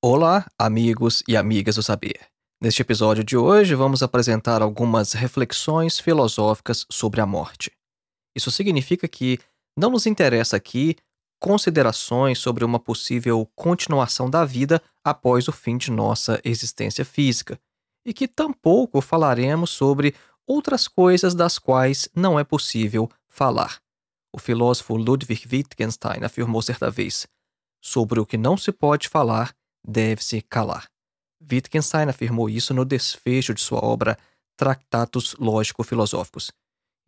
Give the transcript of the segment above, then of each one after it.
Olá, amigos e amigas do saber. Neste episódio de hoje, vamos apresentar algumas reflexões filosóficas sobre a morte. Isso significa que não nos interessa aqui considerações sobre uma possível continuação da vida após o fim de nossa existência física, e que tampouco falaremos sobre outras coisas das quais não é possível falar. O filósofo Ludwig Wittgenstein afirmou certa vez: sobre o que não se pode falar, deve-se calar. Wittgenstein afirmou isso no desfecho de sua obra Tratatus Lógico-Filosóficos.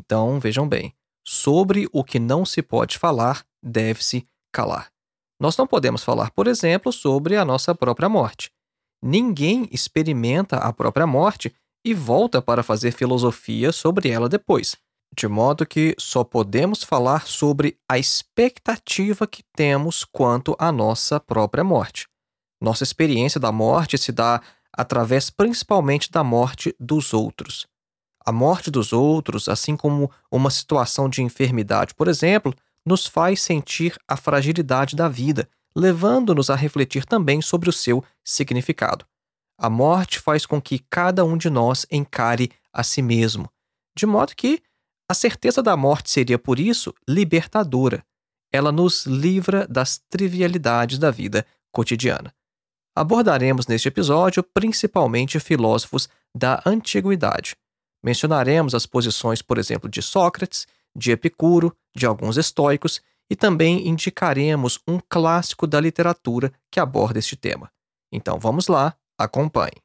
Então, vejam bem, sobre o que não se pode falar, deve-se calar. Nós não podemos falar, por exemplo, sobre a nossa própria morte. Ninguém experimenta a própria morte e volta para fazer filosofia sobre ela depois. De modo que só podemos falar sobre a expectativa que temos quanto à nossa própria morte. Nossa experiência da morte se dá através principalmente da morte dos outros. A morte dos outros, assim como uma situação de enfermidade, por exemplo, nos faz sentir a fragilidade da vida, levando-nos a refletir também sobre o seu significado. A morte faz com que cada um de nós encare a si mesmo, de modo que a certeza da morte seria, por isso, libertadora. Ela nos livra das trivialidades da vida cotidiana. Abordaremos neste episódio principalmente filósofos da antiguidade. Mencionaremos as posições, por exemplo, de Sócrates, de Epicuro, de alguns estoicos e também indicaremos um clássico da literatura que aborda este tema. Então vamos lá, acompanhe.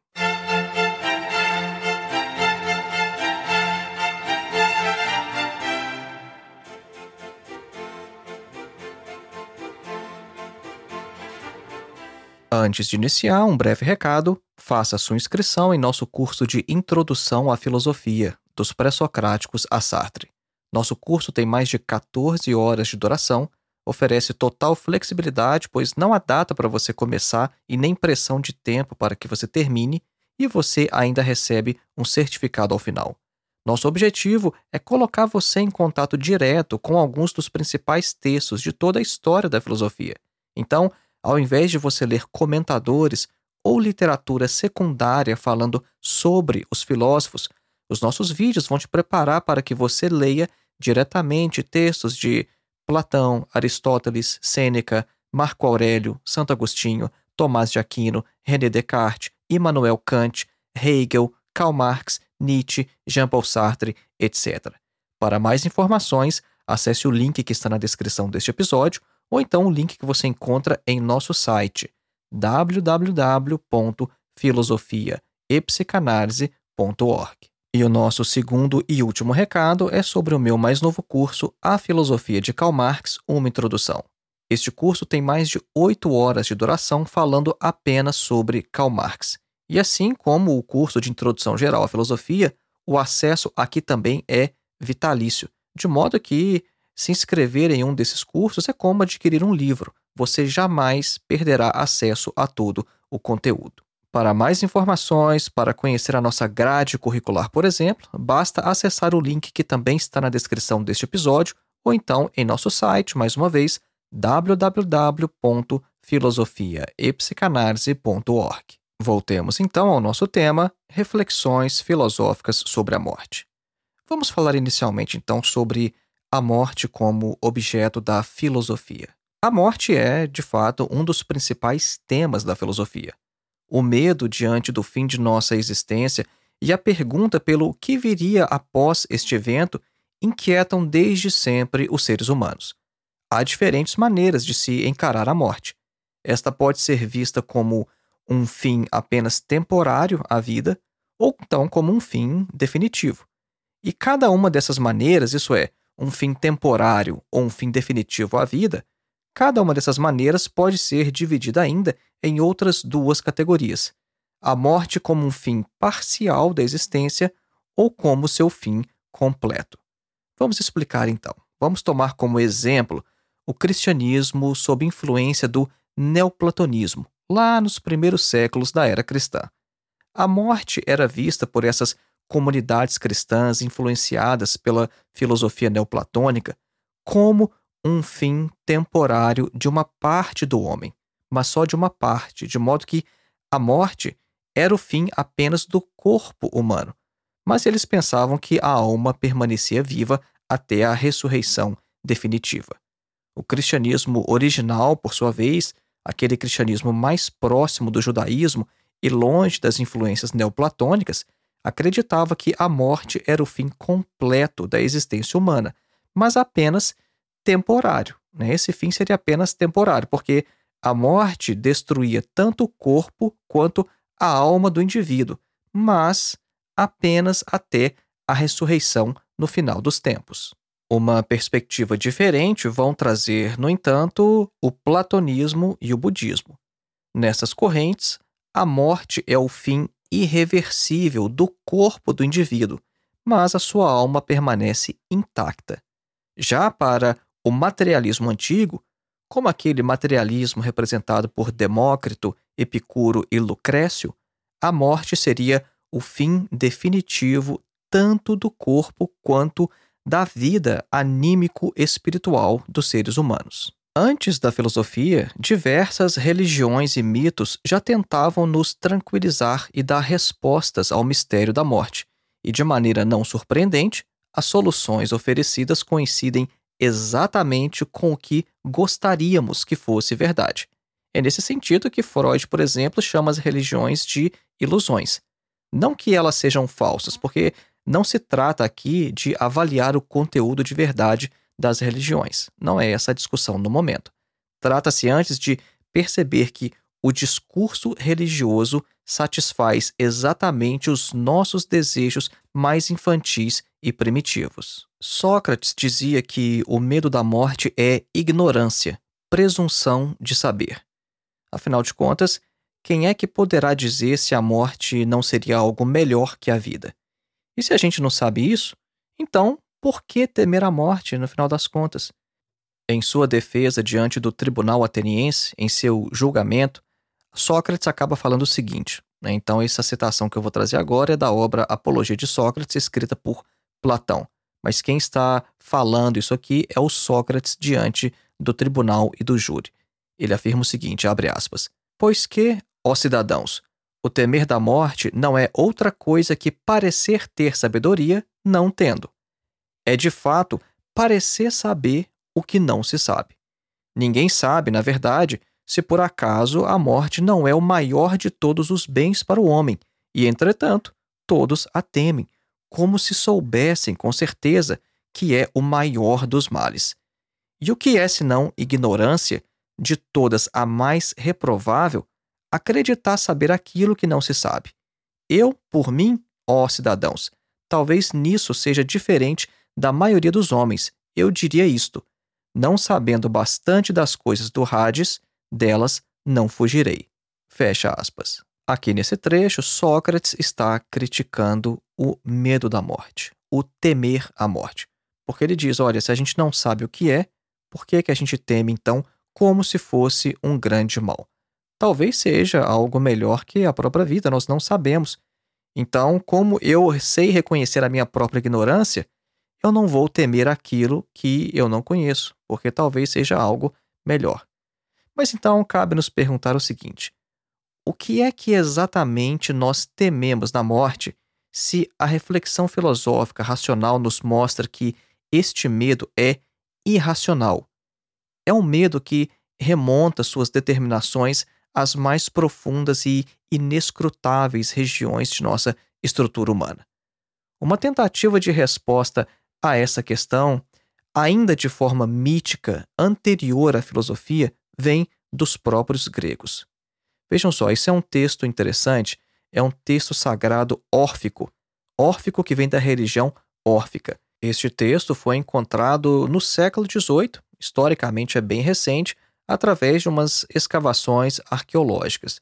Antes de iniciar, um breve recado: faça sua inscrição em nosso curso de Introdução à Filosofia, dos Pré-Socráticos a Sartre. Nosso curso tem mais de 14 horas de duração, oferece total flexibilidade, pois não há data para você começar e nem pressão de tempo para que você termine, e você ainda recebe um certificado ao final. Nosso objetivo é colocar você em contato direto com alguns dos principais textos de toda a história da filosofia. Então, ao invés de você ler comentadores ou literatura secundária falando sobre os filósofos, os nossos vídeos vão te preparar para que você leia diretamente textos de Platão, Aristóteles, Sêneca, Marco Aurélio, Santo Agostinho, Tomás de Aquino, René Descartes, Immanuel Kant, Hegel, Karl Marx, Nietzsche, Jean-Paul Sartre, etc. Para mais informações, acesse o link que está na descrição deste episódio ou então o link que você encontra em nosso site www.filosofiaepsicanalise.org. E o nosso segundo e último recado é sobre o meu mais novo curso, A Filosofia de Karl Marx, uma introdução. Este curso tem mais de oito horas de duração falando apenas sobre Karl Marx. E assim como o curso de Introdução Geral à Filosofia, o acesso aqui também é vitalício, de modo que se inscrever em um desses cursos é como adquirir um livro. Você jamais perderá acesso a todo o conteúdo. Para mais informações, para conhecer a nossa grade curricular, por exemplo, basta acessar o link que também está na descrição deste episódio ou então em nosso site, mais uma vez, www.filosofiaepsicanalise.org. Voltemos então ao nosso tema: reflexões filosóficas sobre a morte. Vamos falar inicialmente então sobre a morte como objeto da filosofia. A morte é, de fato, um dos principais temas da filosofia. O medo diante do fim de nossa existência e a pergunta pelo que viria após este evento inquietam desde sempre os seres humanos. Há diferentes maneiras de se encarar a morte. Esta pode ser vista como um fim apenas temporário à vida, ou então como um fim definitivo. E cada uma dessas maneiras, isso é, um fim temporário ou um fim definitivo à vida, Cada uma dessas maneiras pode ser dividida ainda em outras duas categorias: a morte como um fim parcial da existência ou como seu fim completo. Vamos explicar então. Vamos tomar como exemplo o cristianismo sob influência do neoplatonismo, lá nos primeiros séculos da era cristã. A morte era vista por essas comunidades cristãs influenciadas pela filosofia neoplatônica como um fim temporário de uma parte do homem, mas só de uma parte, de modo que a morte era o fim apenas do corpo humano. Mas eles pensavam que a alma permanecia viva até a ressurreição definitiva. O cristianismo original, por sua vez, aquele cristianismo mais próximo do judaísmo e longe das influências neoplatônicas, acreditava que a morte era o fim completo da existência humana, mas apenas temporário. Né? Esse fim seria apenas temporário, porque a morte destruía tanto o corpo quanto a alma do indivíduo, mas apenas até a ressurreição no final dos tempos. Uma perspectiva diferente vão trazer, no entanto, o platonismo e o budismo. Nessas correntes, a morte é o fim irreversível do corpo do indivíduo, mas a sua alma permanece intacta. Já para o materialismo antigo, como aquele materialismo representado por Demócrito, Epicuro e Lucrécio, a morte seria o fim definitivo tanto do corpo quanto da vida anímico-espiritual dos seres humanos. Antes da filosofia, diversas religiões e mitos já tentavam nos tranquilizar e dar respostas ao mistério da morte, e de maneira não surpreendente, as soluções oferecidas coincidem exatamente com o que gostaríamos que fosse verdade. É nesse sentido que Freud, por exemplo, chama as religiões de ilusões. Não que elas sejam falsas, porque não se trata aqui de avaliar o conteúdo de verdade das religiões. Não é essa a discussão no momento. Trata-se antes de perceber que o discurso religioso satisfaz exatamente os nossos desejos mais infantis e primitivos. Sócrates dizia que o medo da morte é ignorância, presunção de saber. Afinal de contas, quem é que poderá dizer se a morte não seria algo melhor que a vida? E se a gente não sabe isso, então por que temer a morte no final das contas? Em sua defesa diante do tribunal ateniense, em seu julgamento, Sócrates acaba falando o seguinte. Né? Então, essa citação que eu vou trazer agora é da obra Apologia de Sócrates, escrita por Platão. Mas quem está falando isso aqui é o Sócrates diante do tribunal e do júri. Ele afirma o seguinte, abre aspas, Pois que, ó cidadãos, o temer da morte não é outra coisa que parecer ter sabedoria, não tendo. É de fato parecer saber o que não se sabe. Ninguém sabe, na verdade, se por acaso a morte não é o maior de todos os bens para o homem, e entretanto, todos a temem, como se soubessem com certeza que é o maior dos males. E o que é senão ignorância, de todas a mais reprovável, acreditar saber aquilo que não se sabe. Eu, por mim, ó cidadãos, talvez nisso seja diferente da maioria dos homens. Eu diria isto: não sabendo bastante das coisas do Hades, delas não fugirei. Fecha aspas. Aqui nesse trecho, Sócrates está criticando o medo da morte, o temer a morte. Porque ele diz: olha, se a gente não sabe o que é, por que, que a gente teme então como se fosse um grande mal? talvez seja algo melhor que a própria vida, nós não sabemos. Então, como eu sei reconhecer a minha própria ignorância, eu não vou temer aquilo que eu não conheço, porque talvez seja algo melhor. Mas então cabe nos perguntar o seguinte: o que é que exatamente nós tememos na morte se a reflexão filosófica racional nos mostra que este medo é irracional? É um medo que remonta suas determinações as mais profundas e inescrutáveis regiões de nossa estrutura humana. Uma tentativa de resposta a essa questão, ainda de forma mítica, anterior à filosofia, vem dos próprios gregos. Vejam só, isso é um texto interessante, é um texto sagrado órfico, órfico que vem da religião órfica. Este texto foi encontrado no século XVIII, historicamente é bem recente, através de umas escavações arqueológicas.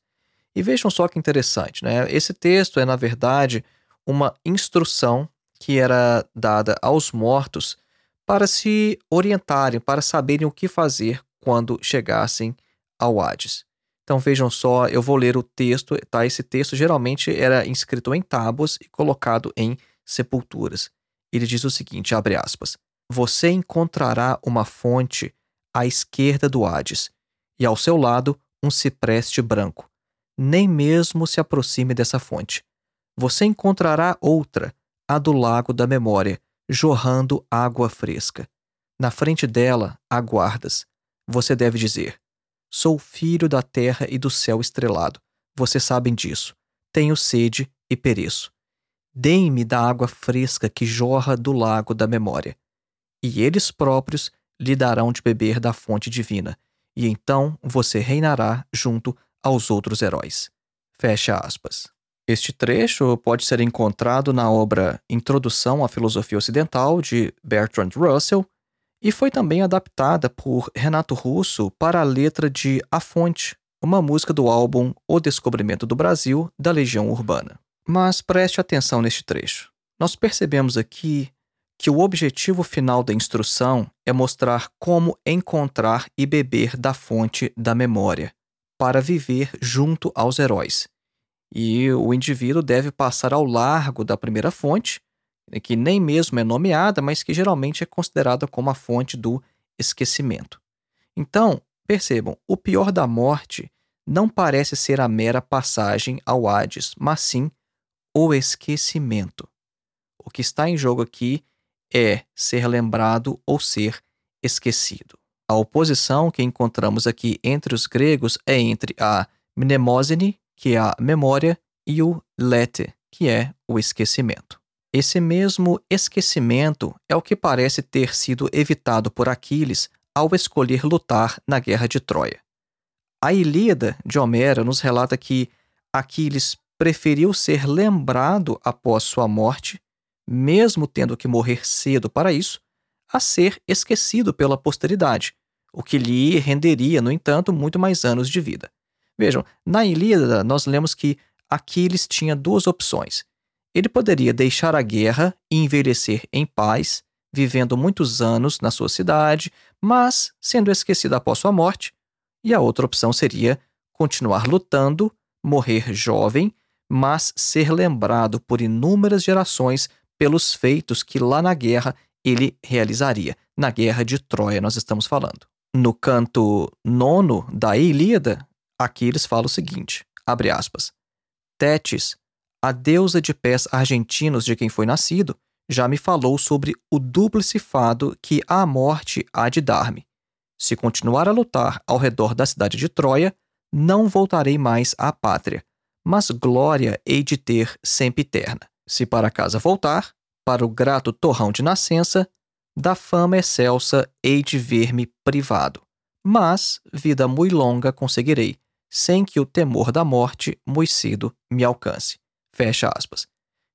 E vejam só que interessante, né? Esse texto é, na verdade, uma instrução que era dada aos mortos para se orientarem, para saberem o que fazer quando chegassem ao Hades. Então vejam só, eu vou ler o texto, tá? Esse texto geralmente era escrito em tábuas e colocado em sepulturas. Ele diz o seguinte, abre aspas: Você encontrará uma fonte à esquerda do Hades, e ao seu lado um cipreste branco. Nem mesmo se aproxime dessa fonte. Você encontrará outra, a do lago da memória, jorrando água fresca. Na frente dela há guardas. Você deve dizer: Sou filho da terra e do céu estrelado. Vocês sabem disso. Tenho sede e pereço. Deem-me da água fresca que jorra do lago da memória. E eles próprios lhe darão de beber da fonte divina, e então você reinará junto aos outros heróis. Fecha aspas. Este trecho pode ser encontrado na obra Introdução à Filosofia Ocidental, de Bertrand Russell, e foi também adaptada por Renato Russo para a letra de A Fonte, uma música do álbum O Descobrimento do Brasil, da Legião Urbana. Mas preste atenção neste trecho. Nós percebemos aqui que o objetivo final da instrução é mostrar como encontrar e beber da fonte da memória, para viver junto aos heróis. E o indivíduo deve passar ao largo da primeira fonte, que nem mesmo é nomeada, mas que geralmente é considerada como a fonte do esquecimento. Então, percebam, o pior da morte não parece ser a mera passagem ao Hades, mas sim o esquecimento. O que está em jogo aqui é ser lembrado ou ser esquecido. A oposição que encontramos aqui entre os gregos é entre a mnemosine, que é a memória, e o lete, que é o esquecimento. Esse mesmo esquecimento é o que parece ter sido evitado por Aquiles ao escolher lutar na guerra de Troia. A Ilíada de Homero nos relata que Aquiles preferiu ser lembrado após sua morte mesmo tendo que morrer cedo para isso, a ser esquecido pela posteridade, o que lhe renderia, no entanto, muito mais anos de vida. Vejam, na Ilíada nós lemos que Aquiles tinha duas opções. Ele poderia deixar a guerra e envelhecer em paz, vivendo muitos anos na sua cidade, mas sendo esquecido após sua morte, e a outra opção seria continuar lutando, morrer jovem, mas ser lembrado por inúmeras gerações pelos feitos que lá na guerra ele realizaria. Na guerra de Troia, nós estamos falando. No canto nono da Ilíada, Aquiles fala o seguinte: abre aspas. Tétis, a deusa de pés argentinos de quem foi nascido, já me falou sobre o dúplice fado que a morte há de dar-me. Se continuar a lutar ao redor da cidade de Troia, não voltarei mais à pátria, mas glória hei de ter sempre eterna. Se para casa voltar, para o grato torrão de nascença, da fama excelsa hei de ver-me privado. Mas vida muito longa conseguirei, sem que o temor da morte muito cedo me alcance. Fecha aspas.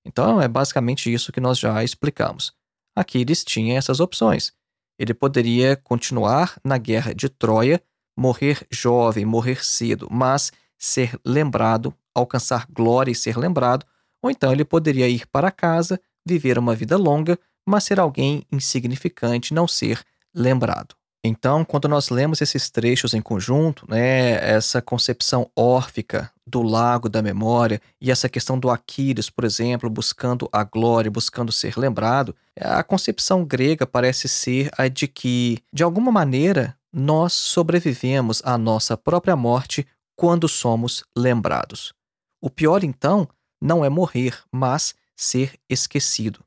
Então é basicamente isso que nós já explicamos. Aquiles tinha essas opções. Ele poderia continuar na guerra de Troia, morrer jovem, morrer cedo, mas ser lembrado, alcançar glória e ser lembrado, ou então ele poderia ir para casa, viver uma vida longa, mas ser alguém insignificante, não ser lembrado. Então, quando nós lemos esses trechos em conjunto, né, essa concepção órfica do lago da memória e essa questão do Aquiles, por exemplo, buscando a glória, buscando ser lembrado, a concepção grega parece ser a de que, de alguma maneira, nós sobrevivemos à nossa própria morte quando somos lembrados. O pior, então, não é morrer, mas ser esquecido.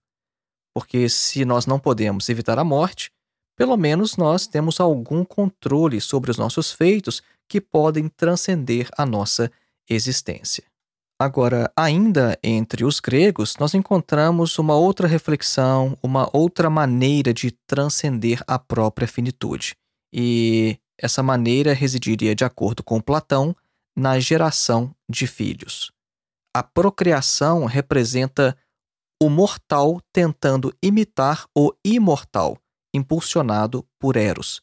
Porque se nós não podemos evitar a morte, pelo menos nós temos algum controle sobre os nossos feitos que podem transcender a nossa existência. Agora, ainda entre os gregos, nós encontramos uma outra reflexão, uma outra maneira de transcender a própria finitude. E essa maneira residiria, de acordo com Platão, na geração de filhos. A procriação representa o mortal tentando imitar o imortal, impulsionado por Eros.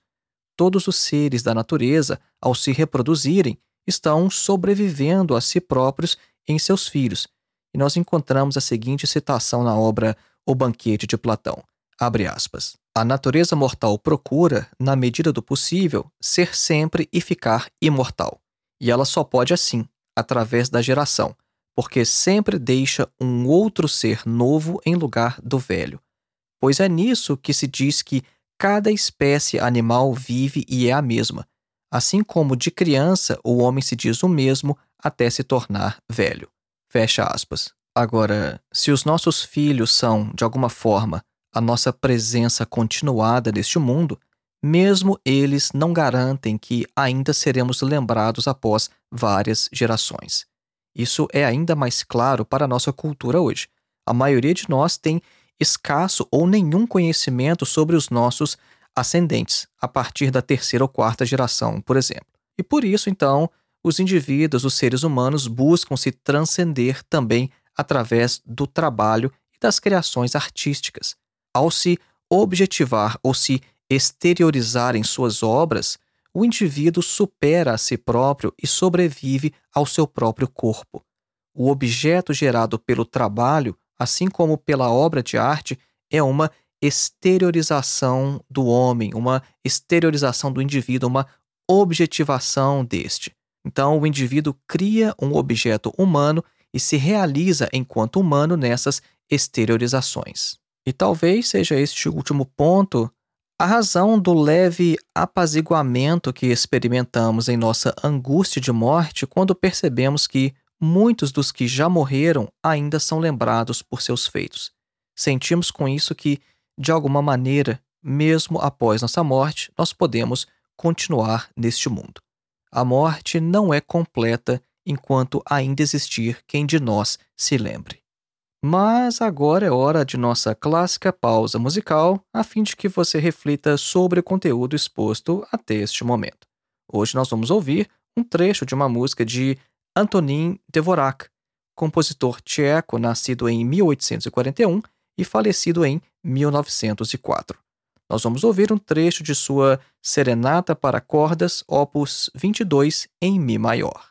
todos os seres da natureza, ao se reproduzirem, estão sobrevivendo a si próprios em seus filhos. E nós encontramos a seguinte citação na obra O Banquete de Platão. Abre aspas. A natureza mortal procura, na medida do possível, ser sempre e ficar imortal. E ela só pode assim, através da geração, porque sempre deixa um outro ser novo em lugar do velho. Pois é nisso que se diz que cada espécie animal vive e é a mesma, assim como de criança o homem se diz o mesmo até se tornar velho. Fecha aspas. Agora, se os nossos filhos são, de alguma forma, a nossa presença continuada neste mundo, mesmo eles não garantem que ainda seremos lembrados após várias gerações. Isso é ainda mais claro para a nossa cultura hoje. A maioria de nós tem escasso ou nenhum conhecimento sobre os nossos ascendentes, a partir da terceira ou quarta geração, por exemplo. E por isso, então, os indivíduos, os seres humanos, buscam se transcender também através do trabalho e das criações artísticas. Ao se objetivar ou se exteriorizar em suas obras, o indivíduo supera a si próprio e sobrevive ao seu próprio corpo. O objeto gerado pelo trabalho, assim como pela obra de arte, é uma exteriorização do homem, uma exteriorização do indivíduo, uma objetivação deste. Então, o indivíduo cria um objeto humano e se realiza enquanto humano nessas exteriorizações. E talvez seja este último ponto a razão do leve apaziguamento que experimentamos em nossa angústia de morte quando percebemos que muitos dos que já morreram ainda são lembrados por seus feitos. Sentimos com isso que, de alguma maneira, mesmo após nossa morte, nós podemos continuar neste mundo. A morte não é completa enquanto ainda existir quem de nós se lembre. Mas agora é hora de nossa clássica pausa musical, a fim de que você reflita sobre o conteúdo exposto até este momento. Hoje nós vamos ouvir um trecho de uma música de Antonin Dvorak, compositor tcheco nascido em 1841 e falecido em 1904. Nós vamos ouvir um trecho de sua Serenata para Cordas, opus 22 em Mi maior.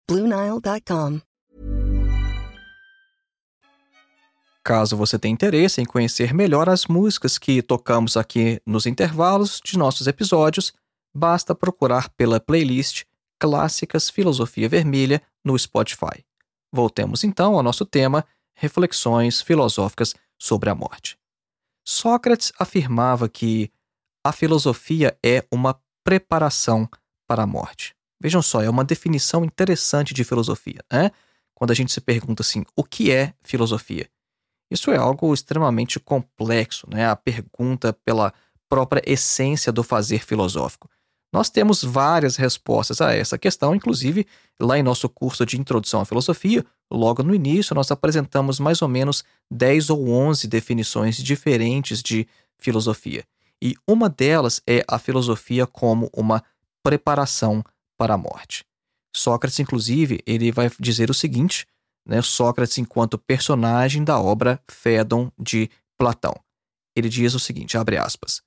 BlueNile.com. Caso você tenha interesse em conhecer melhor as músicas que tocamos aqui nos intervalos de nossos episódios, basta procurar pela playlist Clássicas Filosofia Vermelha no Spotify. Voltemos então ao nosso tema: reflexões filosóficas sobre a morte. Sócrates afirmava que a filosofia é uma preparação para a morte. Vejam só, é uma definição interessante de filosofia, né? Quando a gente se pergunta assim, o que é filosofia? Isso é algo extremamente complexo, né? A pergunta pela própria essência do fazer filosófico. Nós temos várias respostas a essa questão, inclusive lá em nosso curso de Introdução à Filosofia, logo no início, nós apresentamos mais ou menos 10 ou 11 definições diferentes de filosofia. E uma delas é a filosofia como uma preparação para a morte. Sócrates, inclusive, ele vai dizer o seguinte, né, Sócrates enquanto personagem da obra Fédon de Platão. Ele diz o seguinte, abre aspas,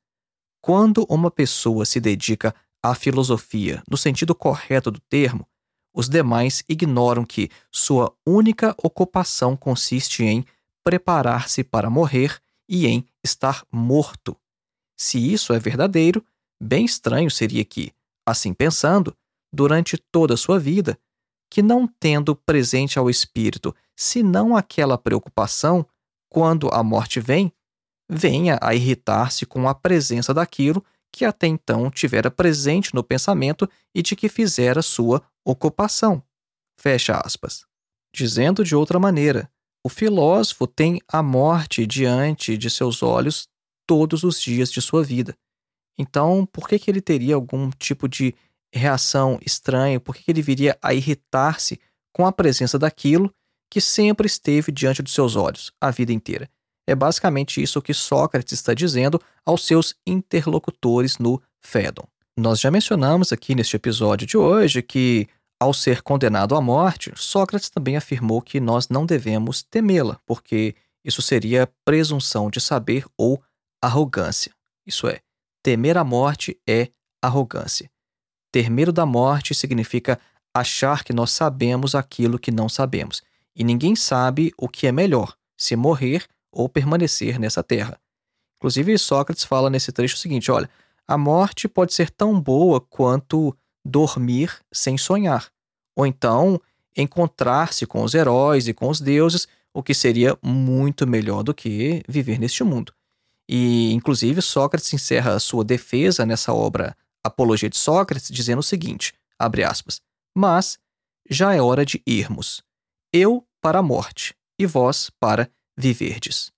quando uma pessoa se dedica a filosofia no sentido correto do termo, os demais ignoram que sua única ocupação consiste em preparar-se para morrer e em estar morto. Se isso é verdadeiro, bem estranho seria que, assim pensando, durante toda a sua vida, que não tendo presente ao espírito senão aquela preocupação, quando a morte vem, venha a irritar-se com a presença daquilo que até então tivera presente no pensamento e de que fizera sua ocupação. Fecha aspas. Dizendo de outra maneira, o filósofo tem a morte diante de seus olhos todos os dias de sua vida. Então, por que, que ele teria algum tipo de reação estranha? Por que, ele viria a irritar-se com a presença daquilo que sempre esteve diante dos seus olhos a vida inteira? É basicamente isso que Sócrates está dizendo aos seus interlocutores no Fédon. Nós já mencionamos aqui neste episódio de hoje que, ao ser condenado à morte, Sócrates também afirmou que nós não devemos temê-la, porque isso seria presunção de saber ou arrogância. Isso é, temer a morte é arrogância. Ter medo da morte significa achar que nós sabemos aquilo que não sabemos. E ninguém sabe o que é melhor, se morrer ou permanecer nessa terra. Inclusive, Sócrates fala nesse trecho o seguinte: olha, a morte pode ser tão boa quanto dormir sem sonhar, ou então encontrar-se com os heróis e com os deuses, o que seria muito melhor do que viver neste mundo. E, inclusive, Sócrates encerra sua defesa nessa obra Apologia de Sócrates, dizendo o seguinte: abre aspas, mas já é hora de irmos. Eu para a morte, e vós para viverdes.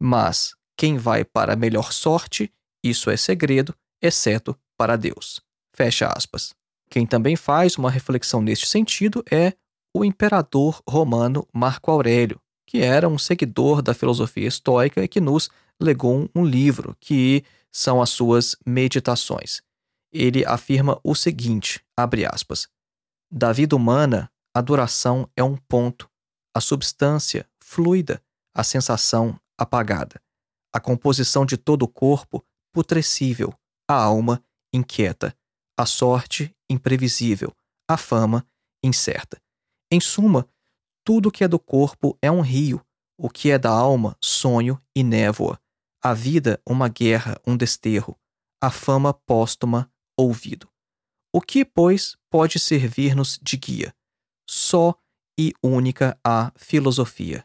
Mas quem vai para a melhor sorte, isso é segredo, exceto para Deus. Fecha aspas. Quem também faz uma reflexão neste sentido é o imperador romano Marco Aurélio, que era um seguidor da filosofia estoica e que nos legou um livro, que são as suas meditações. Ele afirma o seguinte, abre aspas, da vida humana, a duração é um ponto, a substância fluida, a sensação apagada, a composição de todo o corpo putrescível, a alma inquieta, a sorte imprevisível, a fama incerta. Em suma, tudo que é do corpo é um rio, o que é da alma, sonho e névoa, a vida, uma guerra, um desterro, a fama póstuma, ouvido. O que, pois, pode servir-nos de guia? Só e única a filosofia.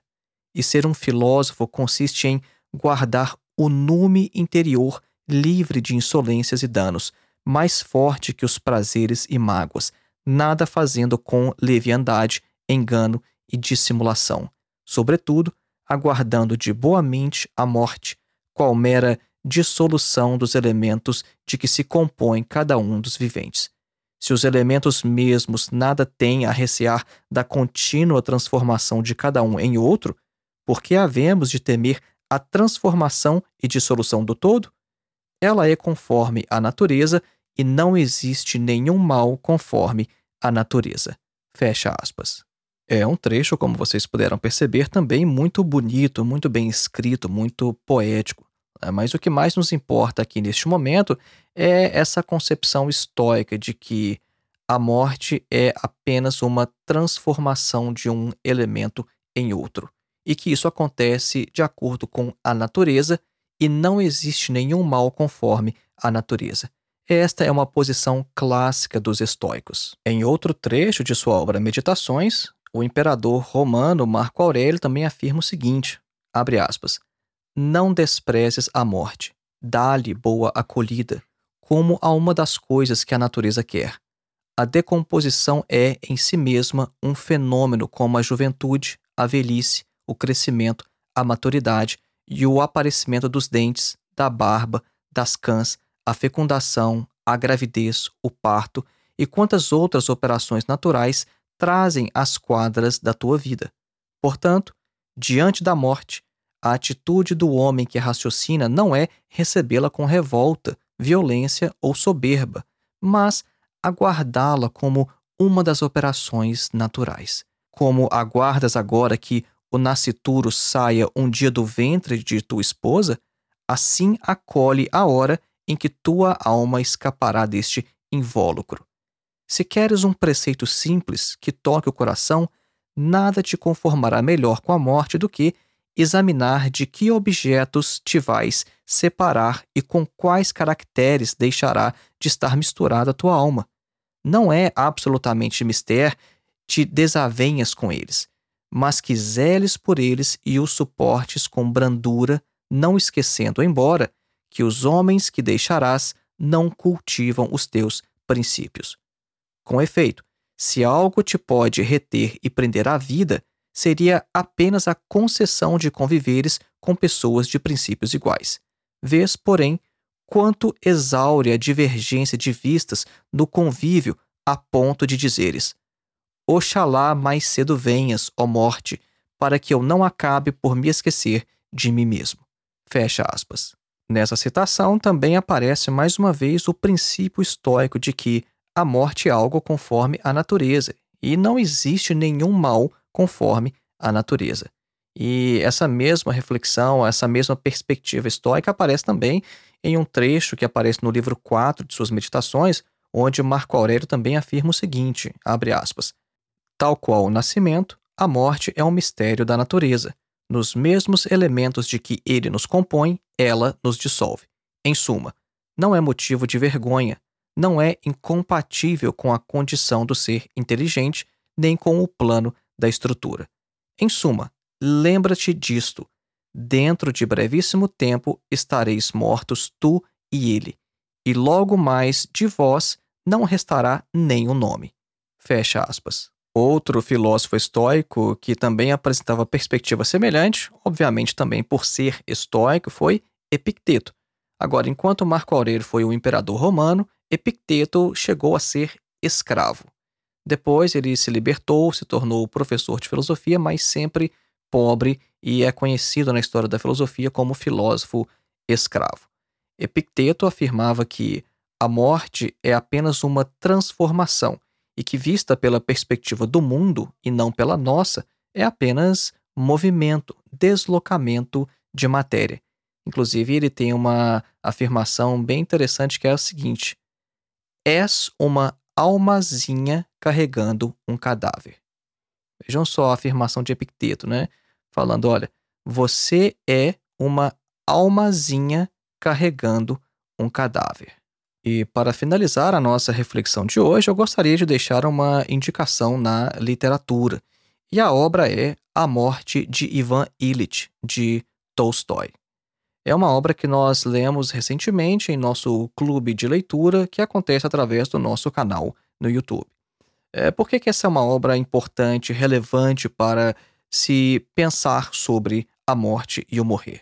E ser um filósofo consiste em guardar o nume interior livre de insolências e danos, mais forte que os prazeres e mágoas, nada fazendo com leviandade, engano e dissimulação, sobretudo aguardando de boa mente a morte, qual mera dissolução dos elementos de que se compõe cada um dos viventes. Se os elementos mesmos nada têm a recear da contínua transformação de cada um em outro, por que havemos de temer a transformação e dissolução do todo? Ela é conforme a natureza e não existe nenhum mal conforme a natureza. Fecha aspas. É um trecho, como vocês puderam perceber, também muito bonito, muito bem escrito, muito poético. Né? Mas o que mais nos importa aqui neste momento é essa concepção estoica de que a morte é apenas uma transformação de um elemento em outro e que isso acontece de acordo com a natureza e não existe nenhum mal conforme a natureza. Esta é uma posição clássica dos estoicos. Em outro trecho de sua obra Meditações, o imperador romano Marco Aurélio também afirma o seguinte: abre aspas, não desprezes a morte, dá-lhe boa acolhida, como a uma das coisas que a natureza quer. A decomposição é, em si mesma, um fenômeno como a juventude, a velhice, o crescimento, a maturidade e o aparecimento dos dentes, da barba, das cãs, a fecundação, a gravidez, o parto e quantas outras operações naturais trazem as quadras da tua vida. Portanto, diante da morte, a atitude do homem que raciocina não é recebê-la com revolta, violência ou soberba, mas aguardá-la como uma das operações naturais. Como aguardas agora que o nascituro saia um dia do ventre de tua esposa, assim acolhe a hora em que tua alma escapará deste invólucro. Se queres um preceito simples que toque o coração, nada te conformará melhor com a morte do que examinar de que objetos te vais separar e com quais caracteres deixará de estar misturada a tua alma. Não é absolutamente mister te desavenhas com eles, mas que zeles por eles e os suportes com brandura, não esquecendo, embora, que os homens que deixarás não cultivam os teus princípios. Com efeito, se algo te pode reter e prender à vida, seria apenas a concessão de conviveres com pessoas de princípios iguais. Vês, porém, quanto exaure a divergência de vistas no convívio a ponto de dizeres: Oxalá mais cedo venhas, ó morte, para que eu não acabe por me esquecer de mim mesmo. Fecha aspas. Nessa citação também aparece mais uma vez o princípio estoico de que a morte é algo conforme a natureza e não existe nenhum mal conforme a natureza. E essa mesma reflexão, essa mesma perspectiva estoica aparece também em um trecho que aparece no livro 4 de suas meditações, onde Marco Aurélio também afirma o seguinte, abre aspas, Tal qual o nascimento, a morte é um mistério da natureza. Nos mesmos elementos de que ele nos compõe, ela nos dissolve. Em suma, não é motivo de vergonha, não é incompatível com a condição do ser inteligente, nem com o plano da estrutura. Em suma, lembra-te disto. Dentro de brevíssimo tempo estareis mortos tu e ele, e logo mais de vós não restará nem o nome. Fecha aspas. Outro filósofo estoico que também apresentava perspectiva semelhante, obviamente também por ser estoico, foi Epicteto. Agora, enquanto Marco Aurélio foi o imperador romano, Epicteto chegou a ser escravo. Depois ele se libertou, se tornou professor de filosofia, mas sempre pobre e é conhecido na história da filosofia como filósofo escravo. Epicteto afirmava que a morte é apenas uma transformação e que, vista pela perspectiva do mundo e não pela nossa, é apenas movimento, deslocamento de matéria. Inclusive, ele tem uma afirmação bem interessante que é a seguinte: És uma almazinha carregando um cadáver. Vejam só a afirmação de Epicteto, né? Falando, olha, você é uma almazinha carregando um cadáver. E para finalizar a nossa reflexão de hoje, eu gostaria de deixar uma indicação na literatura. E a obra é A Morte de Ivan Illich, de Tolstói. É uma obra que nós lemos recentemente em nosso clube de leitura, que acontece através do nosso canal no YouTube. É, por que, que essa é uma obra importante, relevante para se pensar sobre a morte e o morrer?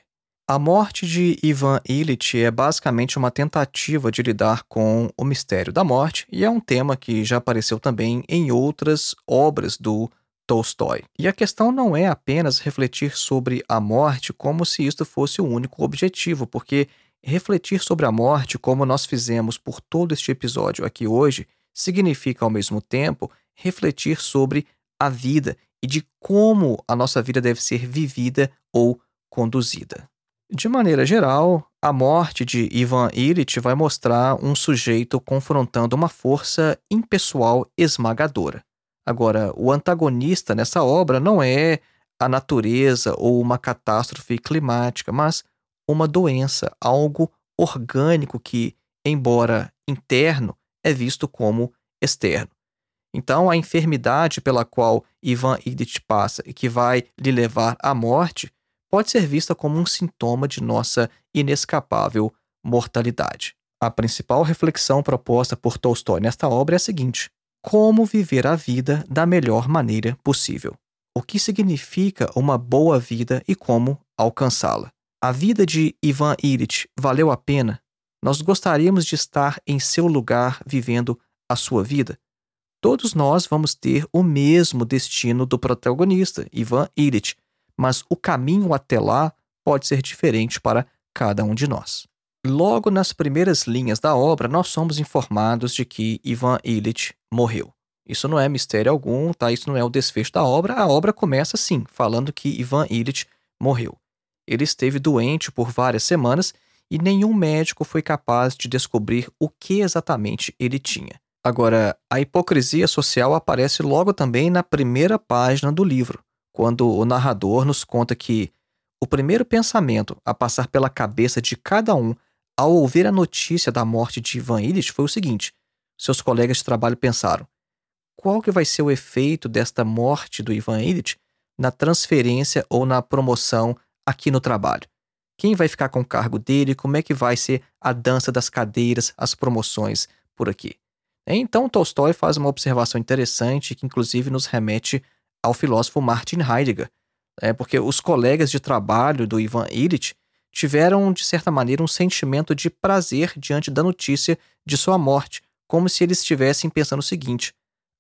A morte de Ivan Illich é basicamente uma tentativa de lidar com o mistério da morte e é um tema que já apareceu também em outras obras do Tolstói. E a questão não é apenas refletir sobre a morte como se isto fosse o único objetivo, porque refletir sobre a morte, como nós fizemos por todo este episódio aqui hoje, significa ao mesmo tempo refletir sobre a vida e de como a nossa vida deve ser vivida ou conduzida. De maneira geral, a morte de Ivan Illich vai mostrar um sujeito confrontando uma força impessoal esmagadora. Agora, o antagonista nessa obra não é a natureza ou uma catástrofe climática, mas uma doença, algo orgânico que, embora interno, é visto como externo. Então, a enfermidade pela qual Ivan Illich passa e que vai lhe levar à morte pode ser vista como um sintoma de nossa inescapável mortalidade. A principal reflexão proposta por Tolstói nesta obra é a seguinte: como viver a vida da melhor maneira possível? O que significa uma boa vida e como alcançá-la? A vida de Ivan Illich valeu a pena? Nós gostaríamos de estar em seu lugar vivendo a sua vida? Todos nós vamos ter o mesmo destino do protagonista, Ivan Illich, mas o caminho até lá pode ser diferente para cada um de nós. Logo nas primeiras linhas da obra, nós somos informados de que Ivan Illich morreu. Isso não é mistério algum, tá? Isso não é o desfecho da obra. A obra começa assim, falando que Ivan Illich morreu. Ele esteve doente por várias semanas e nenhum médico foi capaz de descobrir o que exatamente ele tinha. Agora, a hipocrisia social aparece logo também na primeira página do livro quando o narrador nos conta que o primeiro pensamento a passar pela cabeça de cada um ao ouvir a notícia da morte de Ivan Illich foi o seguinte: seus colegas de trabalho pensaram: qual que vai ser o efeito desta morte do Ivan Illich na transferência ou na promoção aqui no trabalho? Quem vai ficar com o cargo dele? Como é que vai ser a dança das cadeiras, as promoções por aqui? Então Tolstói faz uma observação interessante que inclusive nos remete ao filósofo Martin Heidegger, é, porque os colegas de trabalho do Ivan Illich tiveram, de certa maneira, um sentimento de prazer diante da notícia de sua morte, como se eles estivessem pensando o seguinte: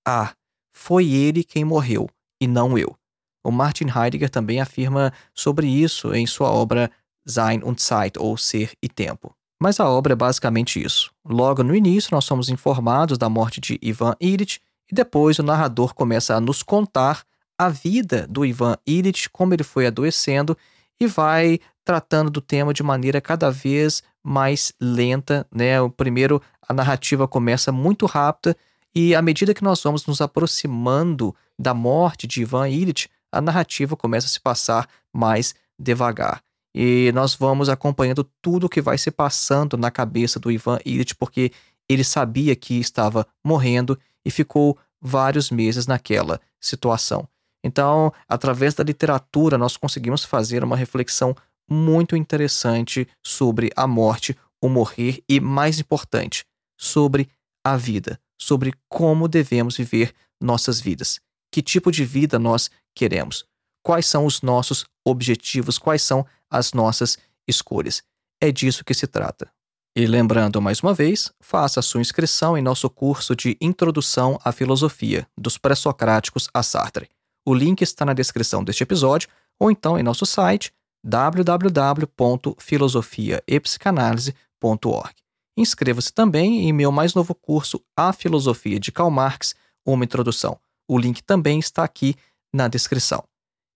Ah, foi ele quem morreu e não eu. O Martin Heidegger também afirma sobre isso em sua obra Sein und Zeit, ou Ser e Tempo. Mas a obra é basicamente isso. Logo no início, nós somos informados da morte de Ivan Illich e depois o narrador começa a nos contar a vida do Ivan Illich, como ele foi adoecendo, e vai tratando do tema de maneira cada vez mais lenta. Né? O primeiro, a narrativa começa muito rápida, e à medida que nós vamos nos aproximando da morte de Ivan Illich, a narrativa começa a se passar mais devagar. E nós vamos acompanhando tudo o que vai se passando na cabeça do Ivan Illich, porque ele sabia que estava morrendo e ficou vários meses naquela situação. Então, através da literatura, nós conseguimos fazer uma reflexão muito interessante sobre a morte, o morrer e, mais importante, sobre a vida, sobre como devemos viver nossas vidas, que tipo de vida nós queremos, quais são os nossos objetivos, quais são as nossas escolhas. É disso que se trata. E lembrando mais uma vez, faça sua inscrição em nosso curso de Introdução à Filosofia, dos Pré-Socráticos a Sartre. O link está na descrição deste episódio ou então em nosso site www.filosofiaepsicanalise.org. Inscreva-se também em meu mais novo curso A Filosofia de Karl Marx, uma introdução. O link também está aqui na descrição.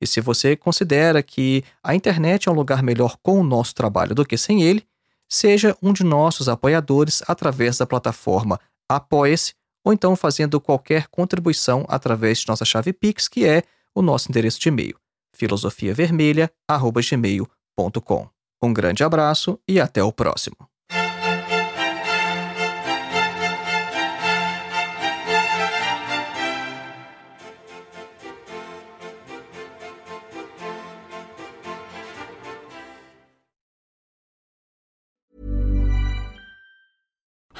E se você considera que a internet é um lugar melhor com o nosso trabalho do que sem ele, seja um de nossos apoiadores através da plataforma Apoia-se ou então fazendo qualquer contribuição através de nossa chave Pix, que é o nosso endereço de e-mail, filosofiavermelha.gmail.com. Um grande abraço e até o próximo.